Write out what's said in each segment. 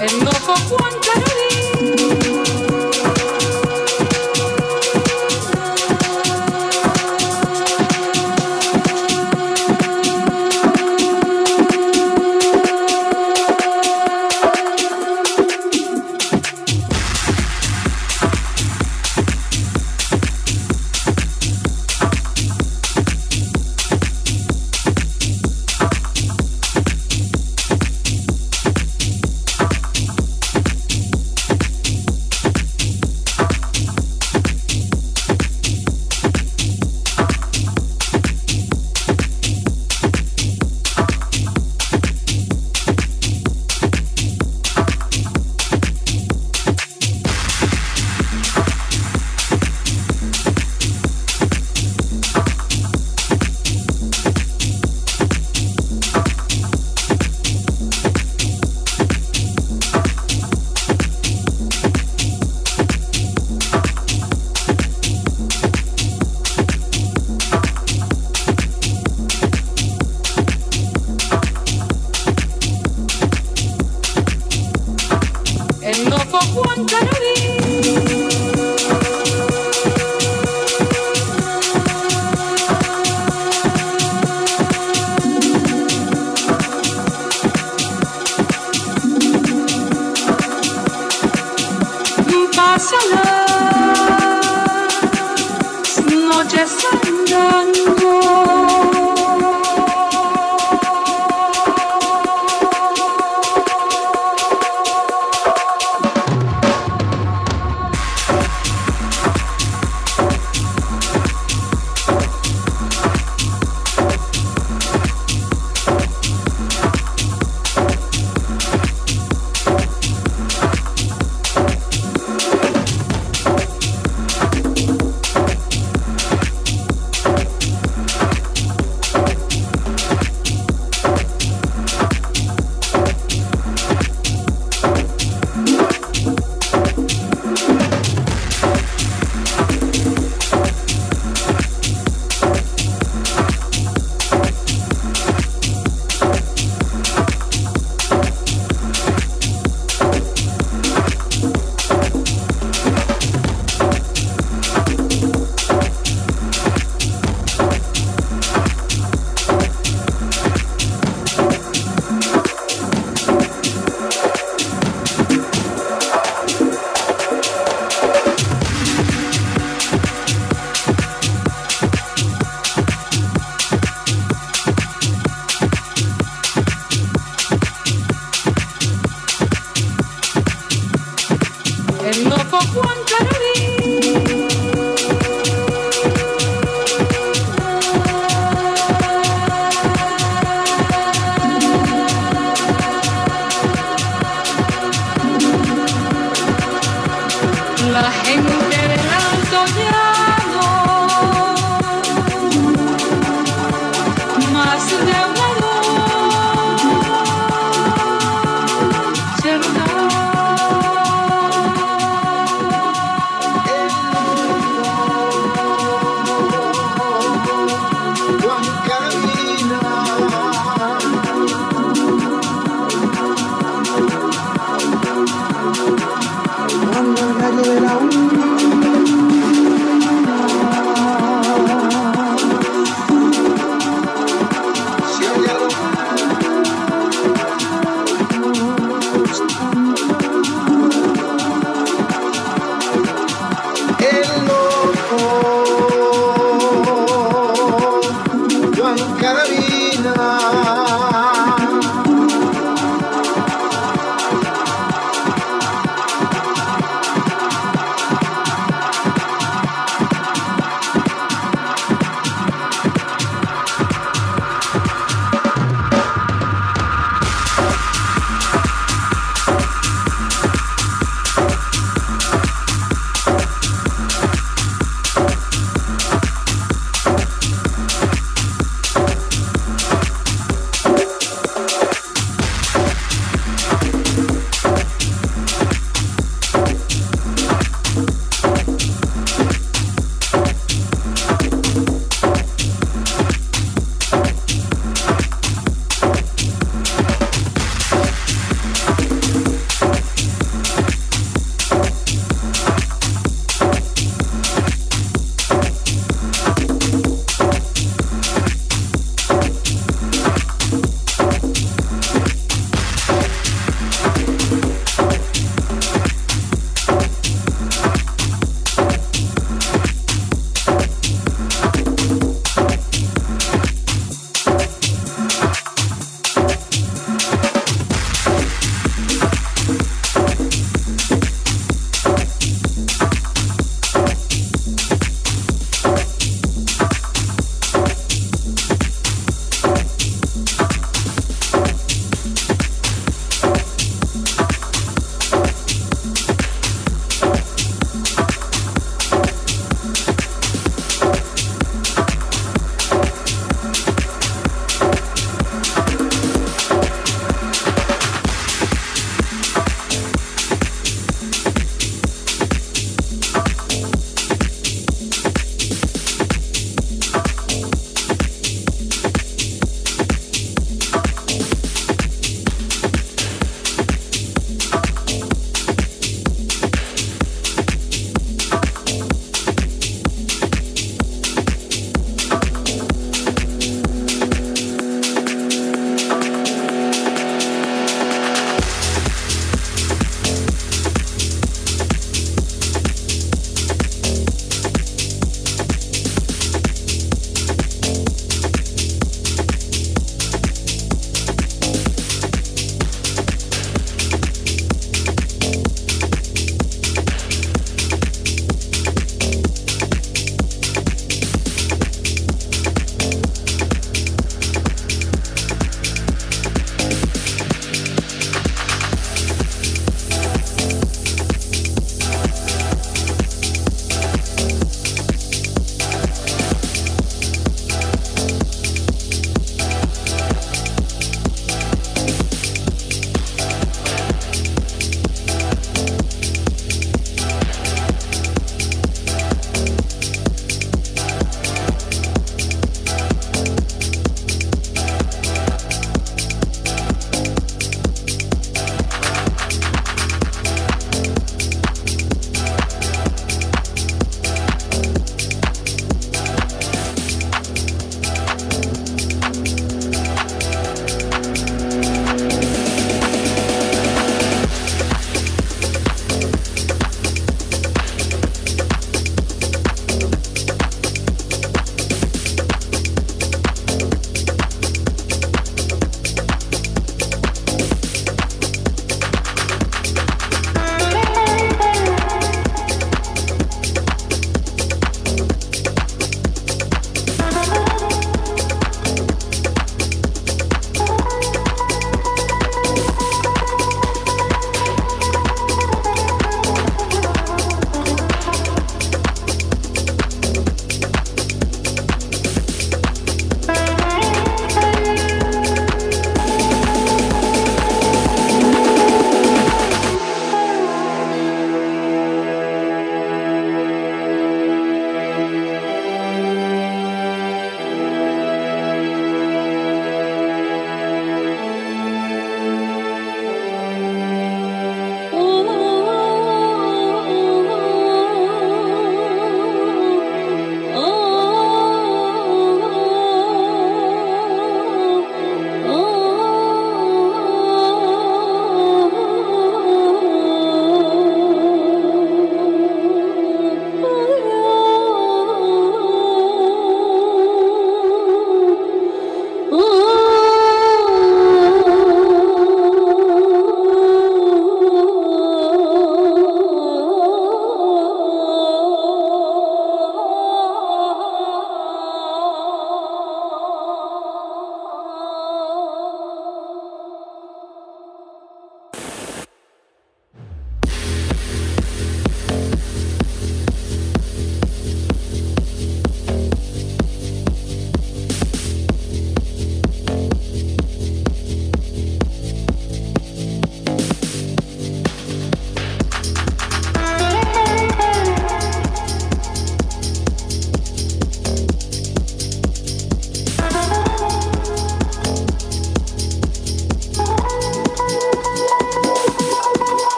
enough of one day.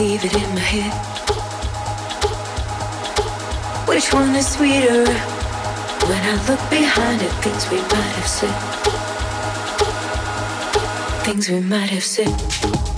Leave it in my head? Which one is sweeter? When I look behind at things we might have said, things we might have said,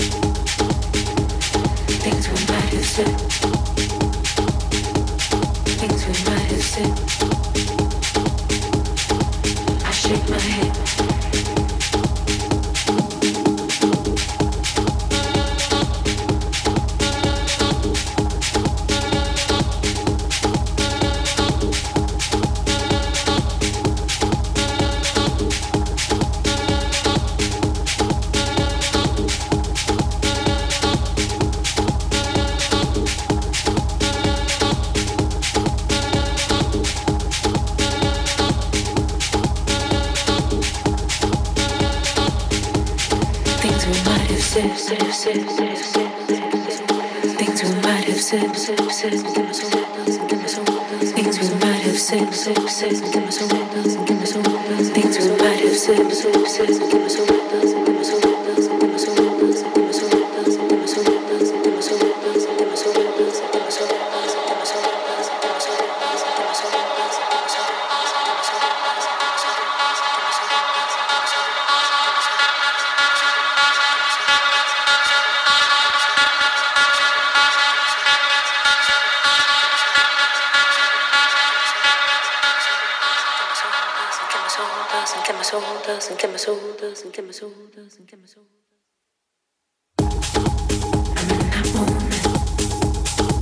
I'm in that moment.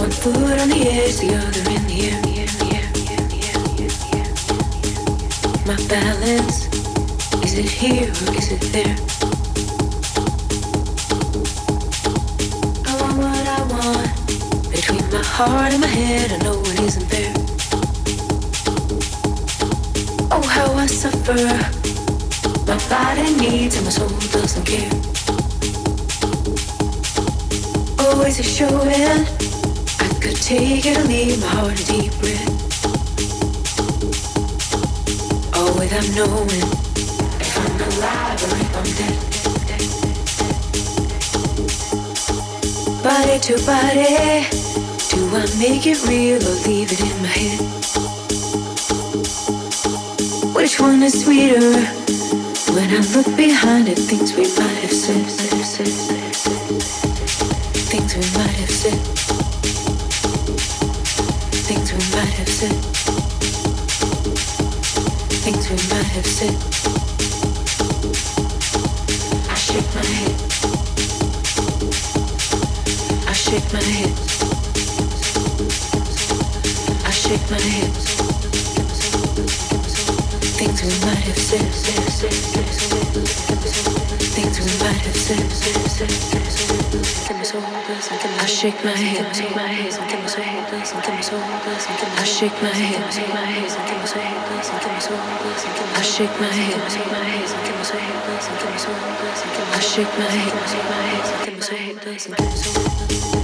One foot on the edge, the other in the air. the air, the air, the air, the air, the air, the air. My balance, is it here or is it there? I want what I want between my heart and my head. I know it isn't fair. Oh, how I suffer. My body needs and my soul doesn't care. Always a showing. I could take it or leave my heart a deep breath. All without knowing I'm alive or if I'm dead. Body to body, do I make it real or leave it in my head? Which one is sweeter? When I look behind at things we might have said, said, things we might have said, things we might have said, things we might have said. I shake my head. I shake my head. I shake my head. Things we might have said. Things we might have said. I shake my head, I shake my head, give me some holders, and give me some holders, and give me I shake my head, I shake my head, and give me some holders,